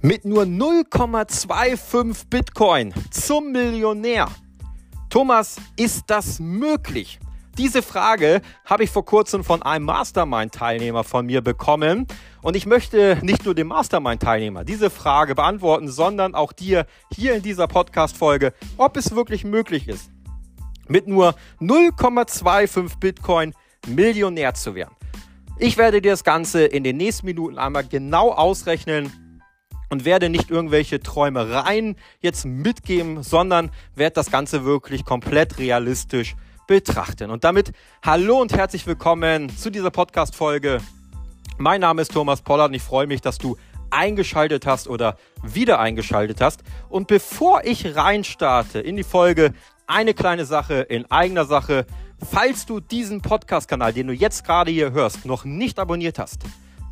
Mit nur 0,25 Bitcoin zum Millionär. Thomas, ist das möglich? Diese Frage habe ich vor kurzem von einem Mastermind-Teilnehmer von mir bekommen. Und ich möchte nicht nur dem Mastermind-Teilnehmer diese Frage beantworten, sondern auch dir hier in dieser Podcast-Folge, ob es wirklich möglich ist, mit nur 0,25 Bitcoin Millionär zu werden. Ich werde dir das Ganze in den nächsten Minuten einmal genau ausrechnen und werde nicht irgendwelche Träumereien jetzt mitgeben, sondern werde das Ganze wirklich komplett realistisch betrachten. Und damit hallo und herzlich willkommen zu dieser Podcast-Folge. Mein Name ist Thomas Pollard und ich freue mich, dass du eingeschaltet hast oder wieder eingeschaltet hast. Und bevor ich reinstarte in die Folge, eine kleine Sache in eigener Sache. Falls du diesen Podcast-Kanal, den du jetzt gerade hier hörst, noch nicht abonniert hast,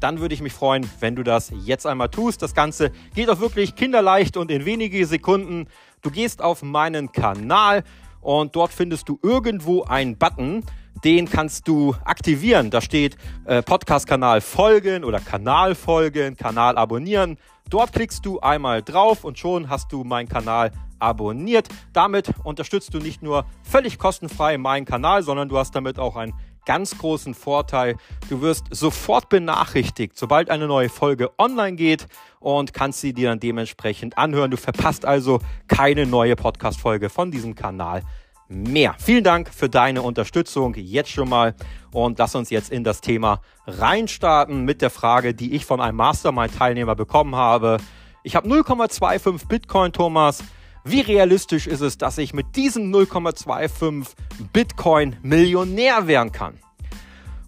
dann würde ich mich freuen, wenn du das jetzt einmal tust. Das Ganze geht auch wirklich kinderleicht und in wenige Sekunden. Du gehst auf meinen Kanal und dort findest du irgendwo einen Button, den kannst du aktivieren. Da steht äh, Podcast-Kanal folgen oder Kanal folgen, Kanal abonnieren. Dort klickst du einmal drauf und schon hast du meinen Kanal abonniert. Damit unterstützt du nicht nur völlig kostenfrei meinen Kanal, sondern du hast damit auch einen ganz großen Vorteil. Du wirst sofort benachrichtigt, sobald eine neue Folge online geht und kannst sie dir dann dementsprechend anhören. Du verpasst also keine neue Podcast-Folge von diesem Kanal mehr. Vielen Dank für deine Unterstützung jetzt schon mal und lass uns jetzt in das Thema reinstarten mit der Frage, die ich von einem Mastermind-Teilnehmer bekommen habe. Ich habe 0,25 Bitcoin, Thomas. Wie realistisch ist es, dass ich mit diesem 0,25 Bitcoin Millionär werden kann?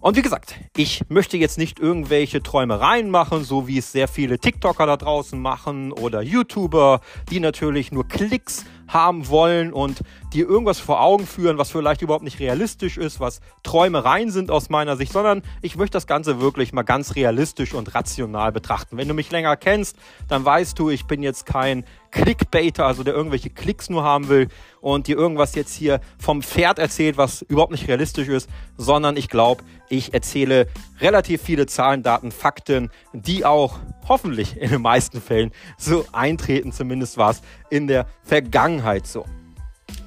Und wie gesagt, ich möchte jetzt nicht irgendwelche Träumereien machen, so wie es sehr viele TikToker da draußen machen oder YouTuber, die natürlich nur Klicks haben wollen und dir irgendwas vor Augen führen, was vielleicht überhaupt nicht realistisch ist, was Träumereien sind aus meiner Sicht, sondern ich möchte das Ganze wirklich mal ganz realistisch und rational betrachten. Wenn du mich länger kennst, dann weißt du, ich bin jetzt kein Clickbaiter, also der irgendwelche Klicks nur haben will und dir irgendwas jetzt hier vom Pferd erzählt, was überhaupt nicht realistisch ist, sondern ich glaube, ich erzähle relativ viele Zahlen, Daten, Fakten, die auch hoffentlich in den meisten Fällen so eintreten. Zumindest war es in der Vergangenheit so.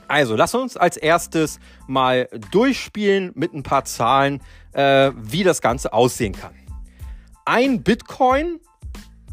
Also, lass uns als erstes mal durchspielen mit ein paar Zahlen, äh, wie das Ganze aussehen kann. Ein Bitcoin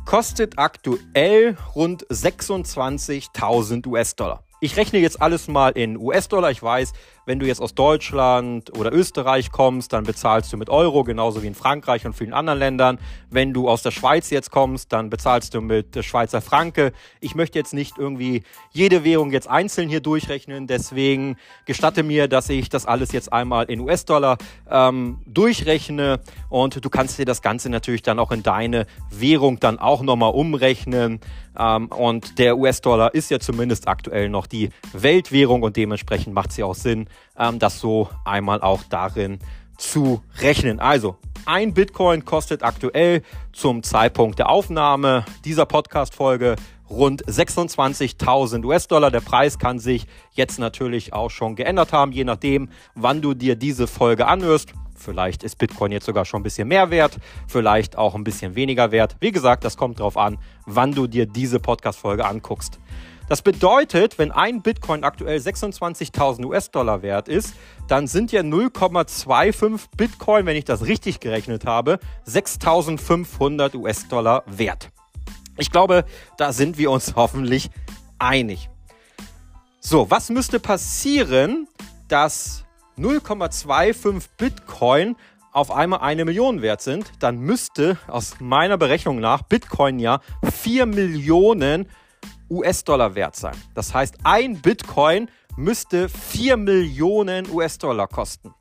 kostet aktuell rund 26.000 US-Dollar. Ich rechne jetzt alles mal in US-Dollar. Ich weiß, wenn du jetzt aus Deutschland oder Österreich kommst, dann bezahlst du mit Euro, genauso wie in Frankreich und vielen anderen Ländern. Wenn du aus der Schweiz jetzt kommst, dann bezahlst du mit Schweizer Franke. Ich möchte jetzt nicht irgendwie jede Währung jetzt einzeln hier durchrechnen. Deswegen gestatte mir, dass ich das alles jetzt einmal in US-Dollar ähm, durchrechne. Und du kannst dir das Ganze natürlich dann auch in deine Währung dann auch nochmal umrechnen. Ähm, und der US-Dollar ist ja zumindest aktuell noch die Weltwährung und dementsprechend macht ja auch Sinn, ähm, das so einmal auch darin zu rechnen. Also ein Bitcoin kostet aktuell zum Zeitpunkt der Aufnahme dieser Podcast-Folge rund 26.000 US-Dollar. Der Preis kann sich jetzt natürlich auch schon geändert haben, je nachdem, wann du dir diese Folge anhörst. Vielleicht ist Bitcoin jetzt sogar schon ein bisschen mehr wert, vielleicht auch ein bisschen weniger wert. Wie gesagt, das kommt darauf an, wann du dir diese Podcast-Folge anguckst. Das bedeutet, wenn ein Bitcoin aktuell 26.000 US-Dollar wert ist, dann sind ja 0,25 Bitcoin, wenn ich das richtig gerechnet habe, 6.500 US-Dollar wert. Ich glaube, da sind wir uns hoffentlich einig. So, was müsste passieren, dass 0,25 Bitcoin auf einmal eine Million wert sind, dann müsste aus meiner Berechnung nach Bitcoin ja 4 Millionen US-Dollar wert sein. Das heißt, ein Bitcoin müsste 4 Millionen US-Dollar kosten.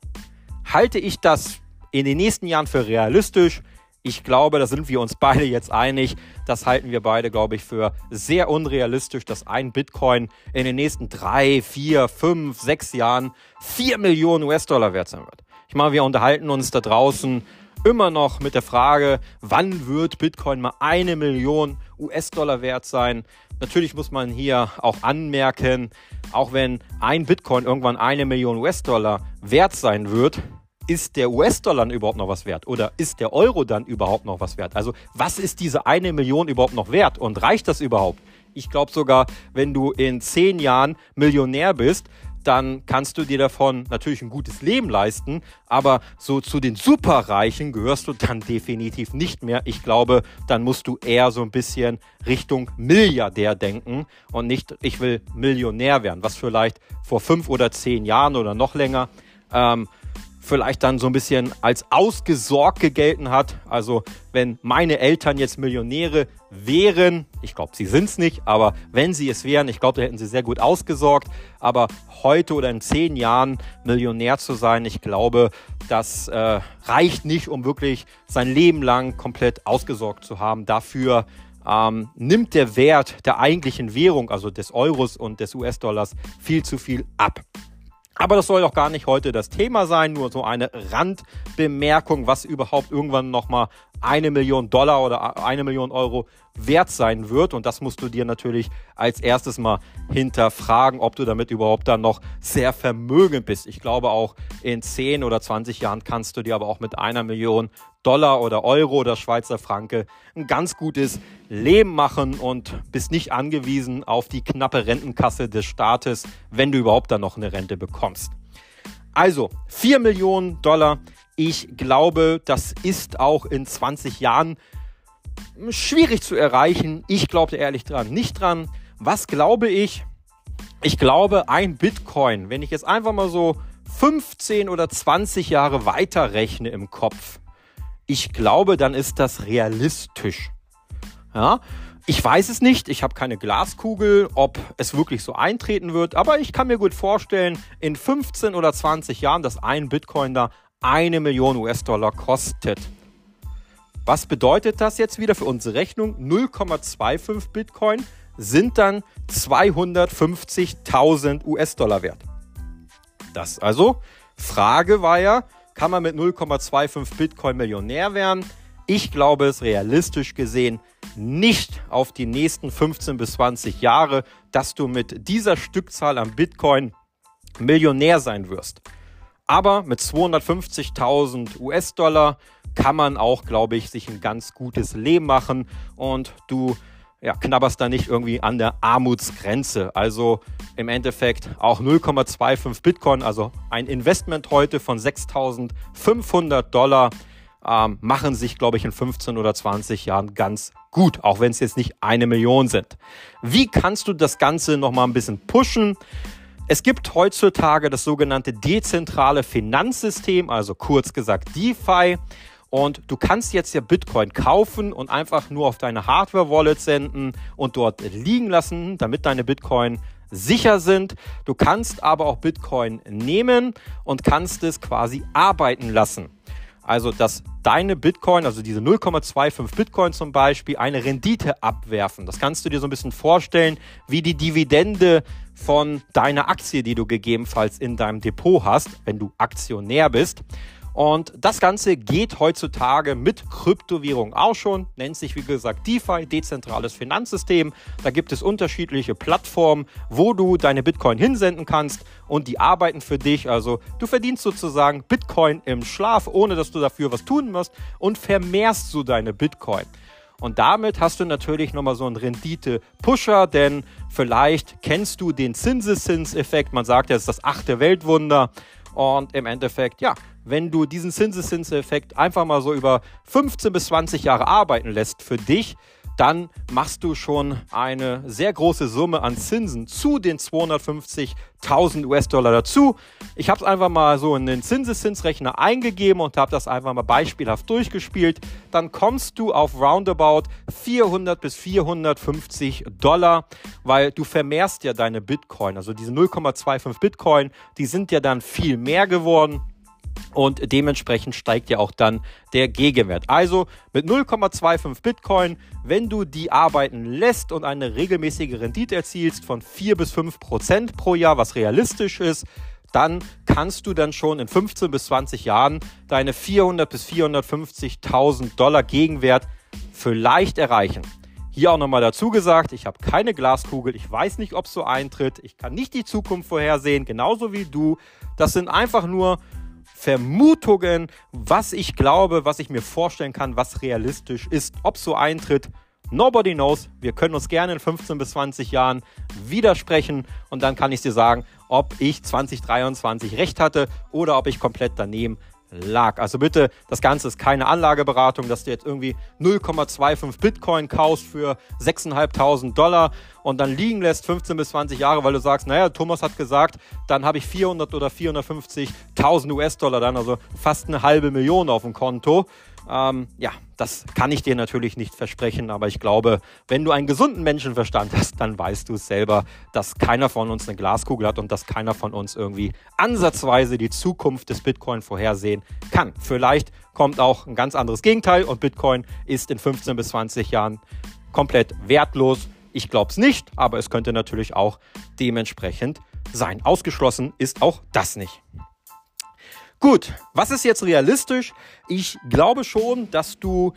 Halte ich das in den nächsten Jahren für realistisch? Ich glaube, da sind wir uns beide jetzt einig. Das halten wir beide, glaube ich, für sehr unrealistisch, dass ein Bitcoin in den nächsten drei, vier, fünf, sechs Jahren vier Millionen US-Dollar wert sein wird. Ich meine, wir unterhalten uns da draußen immer noch mit der Frage, wann wird Bitcoin mal eine Million US-Dollar wert sein? Natürlich muss man hier auch anmerken, auch wenn ein Bitcoin irgendwann eine Million US-Dollar wert sein wird, ist der US-Dollar überhaupt noch was wert? Oder ist der Euro dann überhaupt noch was wert? Also was ist diese eine Million überhaupt noch wert? Und reicht das überhaupt? Ich glaube sogar, wenn du in zehn Jahren Millionär bist, dann kannst du dir davon natürlich ein gutes Leben leisten, aber so zu den Superreichen gehörst du dann definitiv nicht mehr. Ich glaube, dann musst du eher so ein bisschen Richtung Milliardär denken und nicht, ich will Millionär werden, was vielleicht vor fünf oder zehn Jahren oder noch länger ähm, vielleicht dann so ein bisschen als ausgesorgt gegelten hat. Also wenn meine Eltern jetzt Millionäre wären, ich glaube, sie sind es nicht, aber wenn sie es wären, ich glaube, da hätten sie sehr gut ausgesorgt. Aber heute oder in zehn Jahren Millionär zu sein, ich glaube, das äh, reicht nicht, um wirklich sein Leben lang komplett ausgesorgt zu haben. Dafür ähm, nimmt der Wert der eigentlichen Währung, also des Euros und des US-Dollars, viel zu viel ab. Aber das soll doch gar nicht heute das Thema sein, nur so eine Randbemerkung, was überhaupt irgendwann nochmal eine Million Dollar oder eine Million Euro wert sein wird. Und das musst du dir natürlich als erstes mal hinterfragen, ob du damit überhaupt dann noch sehr vermögend bist. Ich glaube auch in 10 oder 20 Jahren kannst du dir aber auch mit einer Million Dollar oder Euro oder Schweizer Franke ein ganz gutes Leben machen und bist nicht angewiesen auf die knappe Rentenkasse des Staates, wenn du überhaupt dann noch eine Rente bekommst. Also 4 Millionen Dollar ich glaube, das ist auch in 20 Jahren schwierig zu erreichen. Ich glaube ehrlich dran nicht dran. Was glaube ich? Ich glaube, ein Bitcoin, wenn ich jetzt einfach mal so 15 oder 20 Jahre weiter rechne im Kopf, ich glaube, dann ist das realistisch. Ja, ich weiß es nicht, ich habe keine Glaskugel, ob es wirklich so eintreten wird, aber ich kann mir gut vorstellen, in 15 oder 20 Jahren, dass ein Bitcoin da eine Million US-Dollar kostet. Was bedeutet das jetzt wieder für unsere Rechnung? 0,25 Bitcoin sind dann 250.000 US-Dollar wert. Das also, Frage war ja, kann man mit 0,25 Bitcoin Millionär werden? Ich glaube es realistisch gesehen nicht auf die nächsten 15 bis 20 Jahre, dass du mit dieser Stückzahl an Bitcoin Millionär sein wirst. Aber mit 250.000 US-Dollar kann man auch, glaube ich, sich ein ganz gutes Leben machen und du ja, knabberst da nicht irgendwie an der Armutsgrenze. Also im Endeffekt auch 0,25 Bitcoin, also ein Investment heute von 6.500 Dollar, ähm, machen sich, glaube ich, in 15 oder 20 Jahren ganz gut, auch wenn es jetzt nicht eine Million sind. Wie kannst du das Ganze nochmal ein bisschen pushen? Es gibt heutzutage das sogenannte dezentrale Finanzsystem, also kurz gesagt DeFi. Und du kannst jetzt ja Bitcoin kaufen und einfach nur auf deine Hardware-Wallet senden und dort liegen lassen, damit deine Bitcoin sicher sind. Du kannst aber auch Bitcoin nehmen und kannst es quasi arbeiten lassen. Also, dass deine Bitcoin, also diese 0,25 Bitcoin zum Beispiel, eine Rendite abwerfen. Das kannst du dir so ein bisschen vorstellen, wie die Dividende von deiner Aktie, die du gegebenenfalls in deinem Depot hast, wenn du Aktionär bist. Und das Ganze geht heutzutage mit Kryptowährung auch schon, nennt sich wie gesagt DeFi, dezentrales Finanzsystem. Da gibt es unterschiedliche Plattformen, wo du deine Bitcoin hinsenden kannst und die arbeiten für dich. Also du verdienst sozusagen Bitcoin im Schlaf, ohne dass du dafür was tun musst und vermehrst so deine Bitcoin. Und damit hast du natürlich nochmal so einen Rendite-Pusher, denn vielleicht kennst du den Zinseszinseffekt. Man sagt ja, es ist das achte Weltwunder. Und im Endeffekt, ja, wenn du diesen Zinseszinseffekt einfach mal so über 15 bis 20 Jahre arbeiten lässt für dich, dann machst du schon eine sehr große Summe an Zinsen zu den 250.000 US-Dollar dazu. Ich habe es einfach mal so in den Zinseszinsrechner eingegeben und habe das einfach mal beispielhaft durchgespielt. Dann kommst du auf roundabout 400 bis 450 Dollar, weil du vermehrst ja deine Bitcoin. Also diese 0,25 Bitcoin, die sind ja dann viel mehr geworden. Und dementsprechend steigt ja auch dann der Gegenwert. Also mit 0,25 Bitcoin, wenn du die arbeiten lässt und eine regelmäßige Rendite erzielst von 4 bis 5 Prozent pro Jahr, was realistisch ist, dann kannst du dann schon in 15 bis 20 Jahren deine 400 bis 450.000 Dollar Gegenwert vielleicht erreichen. Hier auch nochmal dazu gesagt, ich habe keine Glaskugel, ich weiß nicht, ob es so eintritt, ich kann nicht die Zukunft vorhersehen, genauso wie du. Das sind einfach nur Vermutungen, was ich glaube, was ich mir vorstellen kann, was realistisch ist. Ob so eintritt, nobody knows. Wir können uns gerne in 15 bis 20 Jahren widersprechen und dann kann ich dir sagen, ob ich 2023 recht hatte oder ob ich komplett daneben lag. Also bitte, das Ganze ist keine Anlageberatung, dass du jetzt irgendwie 0,25 Bitcoin kaufst für 6.500 Dollar und dann liegen lässt 15 bis 20 Jahre, weil du sagst, naja, Thomas hat gesagt, dann habe ich 400 oder 450.000 US-Dollar dann, also fast eine halbe Million auf dem Konto. Ähm, ja, das kann ich dir natürlich nicht versprechen, aber ich glaube, wenn du einen gesunden Menschenverstand hast, dann weißt du es selber, dass keiner von uns eine Glaskugel hat und dass keiner von uns irgendwie ansatzweise die Zukunft des Bitcoin vorhersehen kann. Vielleicht kommt auch ein ganz anderes Gegenteil und Bitcoin ist in 15 bis 20 Jahren komplett wertlos. Ich glaube es nicht, aber es könnte natürlich auch dementsprechend sein. Ausgeschlossen ist auch das nicht. Gut, was ist jetzt realistisch? Ich glaube schon, dass du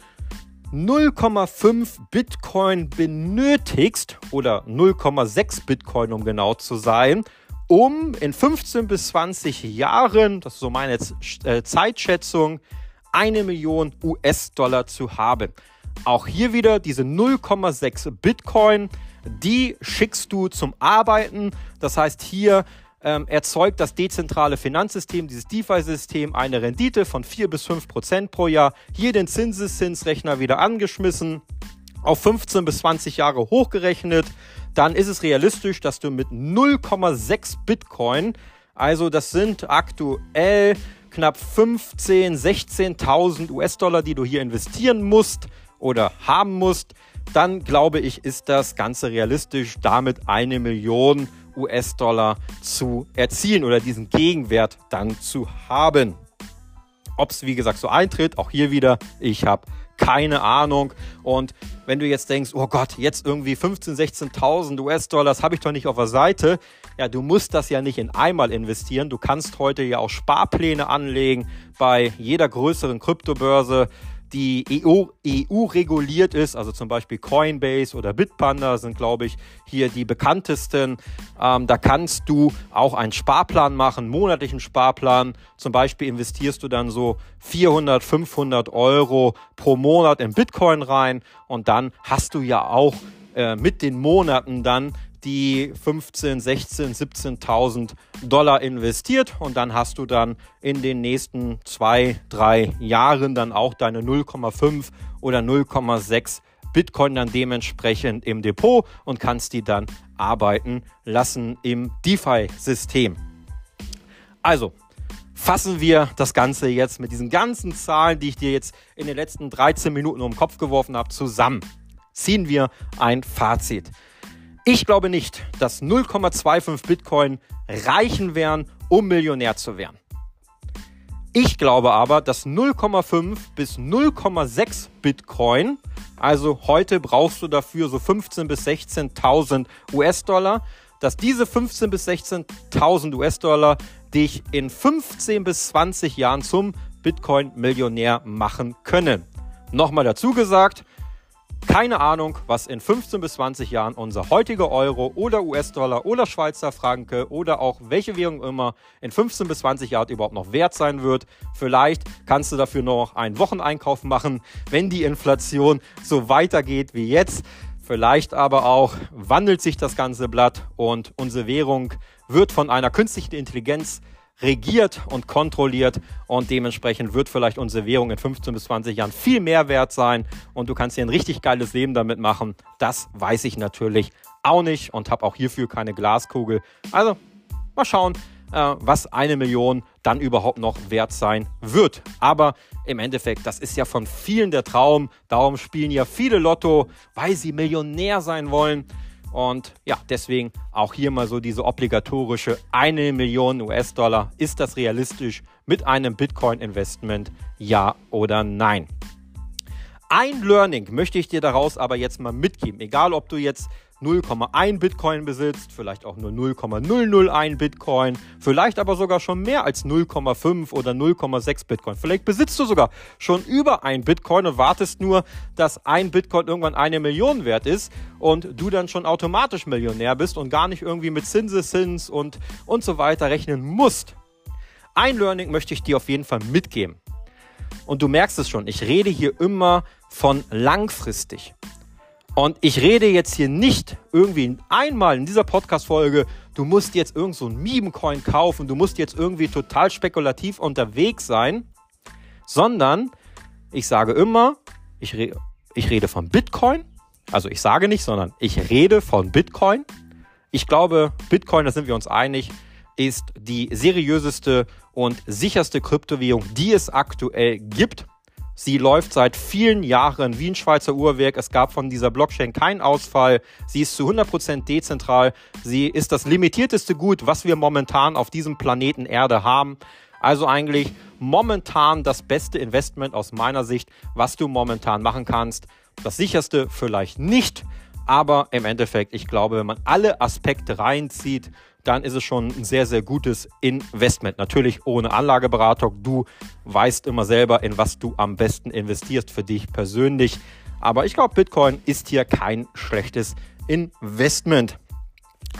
0,5 Bitcoin benötigst oder 0,6 Bitcoin, um genau zu sein, um in 15 bis 20 Jahren, das ist so meine äh, Zeitschätzung, eine Million US-Dollar zu haben. Auch hier wieder diese 0,6 Bitcoin, die schickst du zum Arbeiten. Das heißt, hier ähm, erzeugt das dezentrale Finanzsystem, dieses DeFi-System, eine Rendite von 4 bis 5 Prozent pro Jahr. Hier den Zinseszinsrechner wieder angeschmissen, auf 15 bis 20 Jahre hochgerechnet. Dann ist es realistisch, dass du mit 0,6 Bitcoin, also das sind aktuell knapp 15, 16.000 US-Dollar, die du hier investieren musst oder haben musst, dann glaube ich, ist das Ganze realistisch, damit eine Million US-Dollar zu erzielen oder diesen Gegenwert dann zu haben. Ob es wie gesagt so eintritt, auch hier wieder, ich habe keine Ahnung. Und wenn du jetzt denkst, oh Gott, jetzt irgendwie 15.000, 16.000 US-Dollar, habe ich doch nicht auf der Seite. Ja, du musst das ja nicht in einmal investieren. Du kannst heute ja auch Sparpläne anlegen bei jeder größeren Kryptobörse die EU, EU reguliert ist, also zum Beispiel Coinbase oder Bitpanda sind, glaube ich, hier die bekanntesten. Ähm, da kannst du auch einen Sparplan machen, monatlichen Sparplan. Zum Beispiel investierst du dann so 400, 500 Euro pro Monat in Bitcoin rein und dann hast du ja auch äh, mit den Monaten dann die 15, 16, 17.000 Dollar investiert und dann hast du dann in den nächsten zwei, drei Jahren dann auch deine 0,5 oder 0,6 Bitcoin dann dementsprechend im Depot und kannst die dann arbeiten lassen im DeFi-System. Also, fassen wir das Ganze jetzt mit diesen ganzen Zahlen, die ich dir jetzt in den letzten 13 Minuten um den Kopf geworfen habe, zusammen. Ziehen wir ein Fazit. Ich glaube nicht, dass 0,25 Bitcoin reichen werden, um Millionär zu werden. Ich glaube aber, dass 0,5 bis 0,6 Bitcoin, also heute brauchst du dafür so 15 bis 16.000 US-Dollar, dass diese 15 bis 16.000 US-Dollar dich in 15 bis 20 Jahren zum Bitcoin-Millionär machen können. Nochmal dazu gesagt, keine Ahnung, was in 15 bis 20 Jahren unser heutiger Euro oder US-Dollar oder Schweizer Franke oder auch welche Währung immer in 15 bis 20 Jahren überhaupt noch wert sein wird. Vielleicht kannst du dafür noch einen Wocheneinkauf machen, wenn die Inflation so weitergeht wie jetzt. Vielleicht aber auch wandelt sich das ganze Blatt und unsere Währung wird von einer künstlichen Intelligenz regiert und kontrolliert und dementsprechend wird vielleicht unsere Währung in 15 bis 20 Jahren viel mehr wert sein und du kannst dir ein richtig geiles Leben damit machen. Das weiß ich natürlich auch nicht und habe auch hierfür keine Glaskugel. Also mal schauen, äh, was eine Million dann überhaupt noch wert sein wird. Aber im Endeffekt, das ist ja von vielen der Traum. Darum spielen ja viele Lotto, weil sie Millionär sein wollen. Und ja, deswegen auch hier mal so diese obligatorische eine Million US-Dollar. Ist das realistisch mit einem Bitcoin-Investment? Ja oder nein? Ein Learning möchte ich dir daraus aber jetzt mal mitgeben. Egal, ob du jetzt 0,1 Bitcoin besitzt, vielleicht auch nur 0,001 Bitcoin, vielleicht aber sogar schon mehr als 0,5 oder 0,6 Bitcoin. Vielleicht besitzt du sogar schon über ein Bitcoin und wartest nur, dass ein Bitcoin irgendwann eine Million wert ist und du dann schon automatisch Millionär bist und gar nicht irgendwie mit Zinseszins und, und so weiter rechnen musst. Ein Learning möchte ich dir auf jeden Fall mitgeben. Und du merkst es schon, ich rede hier immer von langfristig. Und ich rede jetzt hier nicht irgendwie einmal in dieser Podcast-Folge, du musst jetzt irgend so ein Meme-Coin kaufen, du musst jetzt irgendwie total spekulativ unterwegs sein, sondern ich sage immer, ich, re ich rede von Bitcoin. Also ich sage nicht, sondern ich rede von Bitcoin. Ich glaube, Bitcoin, da sind wir uns einig, ist die seriöseste und sicherste Kryptowährung, die es aktuell gibt. Sie läuft seit vielen Jahren wie ein Schweizer Uhrwerk. Es gab von dieser Blockchain keinen Ausfall. Sie ist zu 100% dezentral. Sie ist das limitierteste Gut, was wir momentan auf diesem Planeten Erde haben. Also eigentlich momentan das beste Investment aus meiner Sicht, was du momentan machen kannst. Das sicherste vielleicht nicht, aber im Endeffekt, ich glaube, wenn man alle Aspekte reinzieht, dann ist es schon ein sehr, sehr gutes Investment. Natürlich ohne Anlageberatung. Du weißt immer selber, in was du am besten investierst für dich persönlich. Aber ich glaube, Bitcoin ist hier kein schlechtes Investment.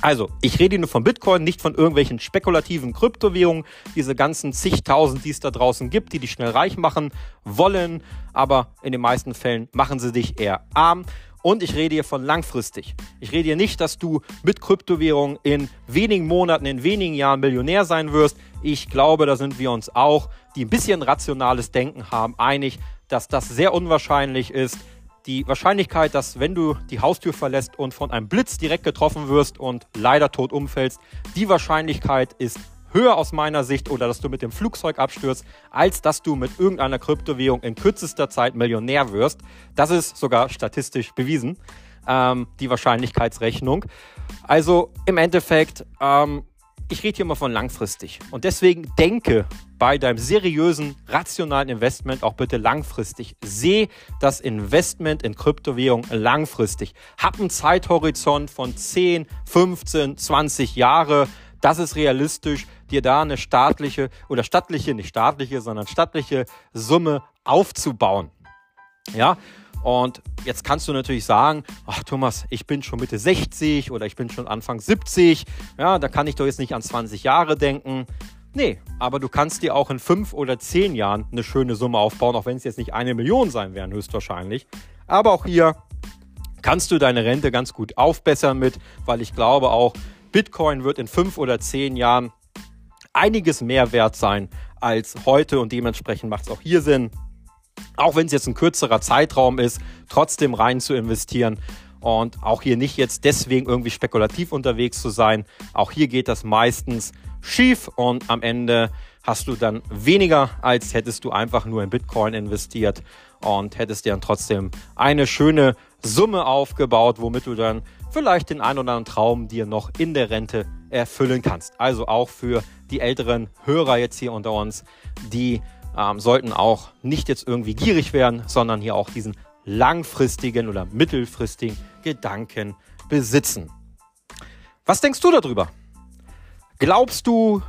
Also, ich rede nur von Bitcoin, nicht von irgendwelchen spekulativen Kryptowährungen, diese ganzen zigtausend, die es da draußen gibt, die dich schnell reich machen wollen, aber in den meisten Fällen machen sie dich eher arm. Und ich rede hier von langfristig. Ich rede hier nicht, dass du mit Kryptowährungen in wenigen Monaten, in wenigen Jahren Millionär sein wirst. Ich glaube, da sind wir uns auch, die ein bisschen rationales Denken haben, einig, dass das sehr unwahrscheinlich ist. Die Wahrscheinlichkeit, dass wenn du die Haustür verlässt und von einem Blitz direkt getroffen wirst und leider tot umfällst, die Wahrscheinlichkeit ist höher aus meiner Sicht oder dass du mit dem Flugzeug abstürzt, als dass du mit irgendeiner Kryptowährung in kürzester Zeit Millionär wirst. Das ist sogar statistisch bewiesen, ähm, die Wahrscheinlichkeitsrechnung. Also im Endeffekt, ähm, ich rede hier immer von langfristig. Und deswegen denke bei deinem seriösen, rationalen Investment auch bitte langfristig. Seh das Investment in Kryptowährung langfristig. Hab einen Zeithorizont von 10, 15, 20 Jahre. Das ist realistisch dir da eine staatliche oder stattliche, nicht staatliche, sondern stattliche Summe aufzubauen. Ja, und jetzt kannst du natürlich sagen, ach Thomas, ich bin schon Mitte 60 oder ich bin schon Anfang 70. Ja, da kann ich doch jetzt nicht an 20 Jahre denken. Nee, aber du kannst dir auch in fünf oder zehn Jahren eine schöne Summe aufbauen, auch wenn es jetzt nicht eine Million sein werden, höchstwahrscheinlich. Aber auch hier kannst du deine Rente ganz gut aufbessern mit, weil ich glaube auch, Bitcoin wird in fünf oder zehn Jahren einiges mehr wert sein als heute und dementsprechend macht es auch hier Sinn, auch wenn es jetzt ein kürzerer Zeitraum ist, trotzdem rein zu investieren und auch hier nicht jetzt deswegen irgendwie spekulativ unterwegs zu sein. Auch hier geht das meistens schief und am Ende hast du dann weniger, als hättest du einfach nur in Bitcoin investiert und hättest dir dann trotzdem eine schöne Summe aufgebaut, womit du dann vielleicht den ein oder anderen Traum dir noch in der Rente erfüllen kannst. Also auch für die älteren Hörer jetzt hier unter uns, die ähm, sollten auch nicht jetzt irgendwie gierig werden, sondern hier auch diesen langfristigen oder mittelfristigen Gedanken besitzen. Was denkst du darüber? Glaubst du,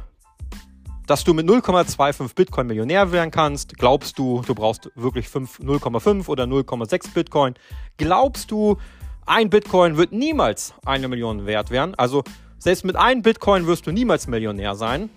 dass du mit 0,25 Bitcoin Millionär werden kannst? Glaubst du, du brauchst wirklich 0,5 oder 0,6 Bitcoin? Glaubst du, ein Bitcoin wird niemals eine Million wert werden? Also selbst mit einem Bitcoin wirst du niemals Millionär sein.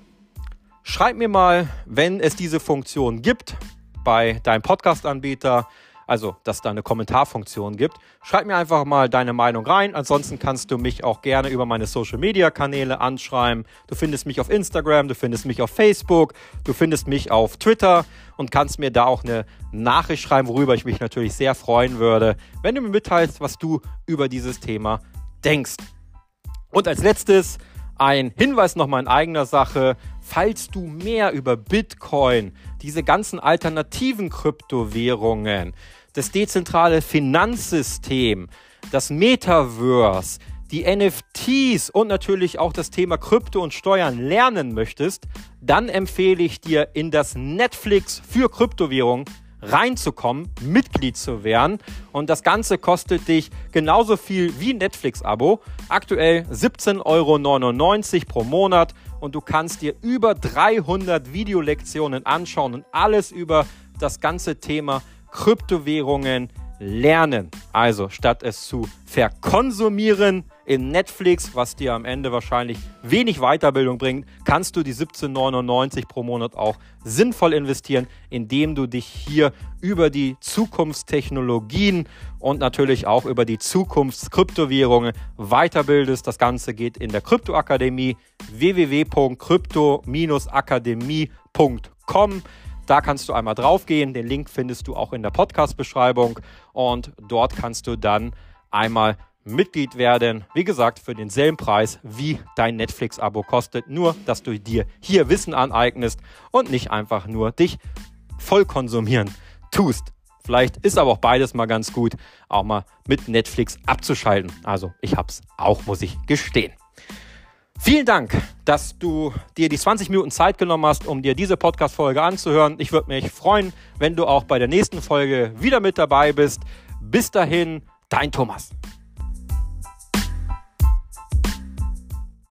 Schreib mir mal, wenn es diese Funktion gibt bei deinem Podcast-Anbieter, also dass da eine Kommentarfunktion gibt. Schreib mir einfach mal deine Meinung rein. Ansonsten kannst du mich auch gerne über meine Social-Media-Kanäle anschreiben. Du findest mich auf Instagram, du findest mich auf Facebook, du findest mich auf Twitter und kannst mir da auch eine Nachricht schreiben, worüber ich mich natürlich sehr freuen würde, wenn du mir mitteilst, was du über dieses Thema denkst. Und als letztes ein Hinweis nochmal in eigener Sache. Falls du mehr über Bitcoin, diese ganzen alternativen Kryptowährungen, das dezentrale Finanzsystem, das Metaverse, die NFTs und natürlich auch das Thema Krypto und Steuern lernen möchtest, dann empfehle ich dir in das Netflix für Kryptowährungen reinzukommen, Mitglied zu werden. Und das Ganze kostet dich genauso viel wie ein Netflix-Abo. Aktuell 17,99 Euro pro Monat und du kannst dir über 300 Videolektionen anschauen und alles über das ganze Thema Kryptowährungen lernen. Also statt es zu verkonsumieren, in Netflix, was dir am Ende wahrscheinlich wenig Weiterbildung bringt, kannst du die 17,99 pro Monat auch sinnvoll investieren, indem du dich hier über die Zukunftstechnologien und natürlich auch über die Zukunftskryptowährungen weiterbildest. Das Ganze geht in der Kryptoakademie www.krypto-akademie.com. Da kannst du einmal draufgehen. Den Link findest du auch in der Podcast-Beschreibung und dort kannst du dann einmal Mitglied werden. Wie gesagt, für denselben Preis wie dein Netflix-Abo kostet. Nur, dass du dir hier Wissen aneignest und nicht einfach nur dich voll konsumieren tust. Vielleicht ist aber auch beides mal ganz gut, auch mal mit Netflix abzuschalten. Also ich hab's auch, muss ich gestehen. Vielen Dank, dass du dir die 20 Minuten Zeit genommen hast, um dir diese Podcast-Folge anzuhören. Ich würde mich freuen, wenn du auch bei der nächsten Folge wieder mit dabei bist. Bis dahin, dein Thomas.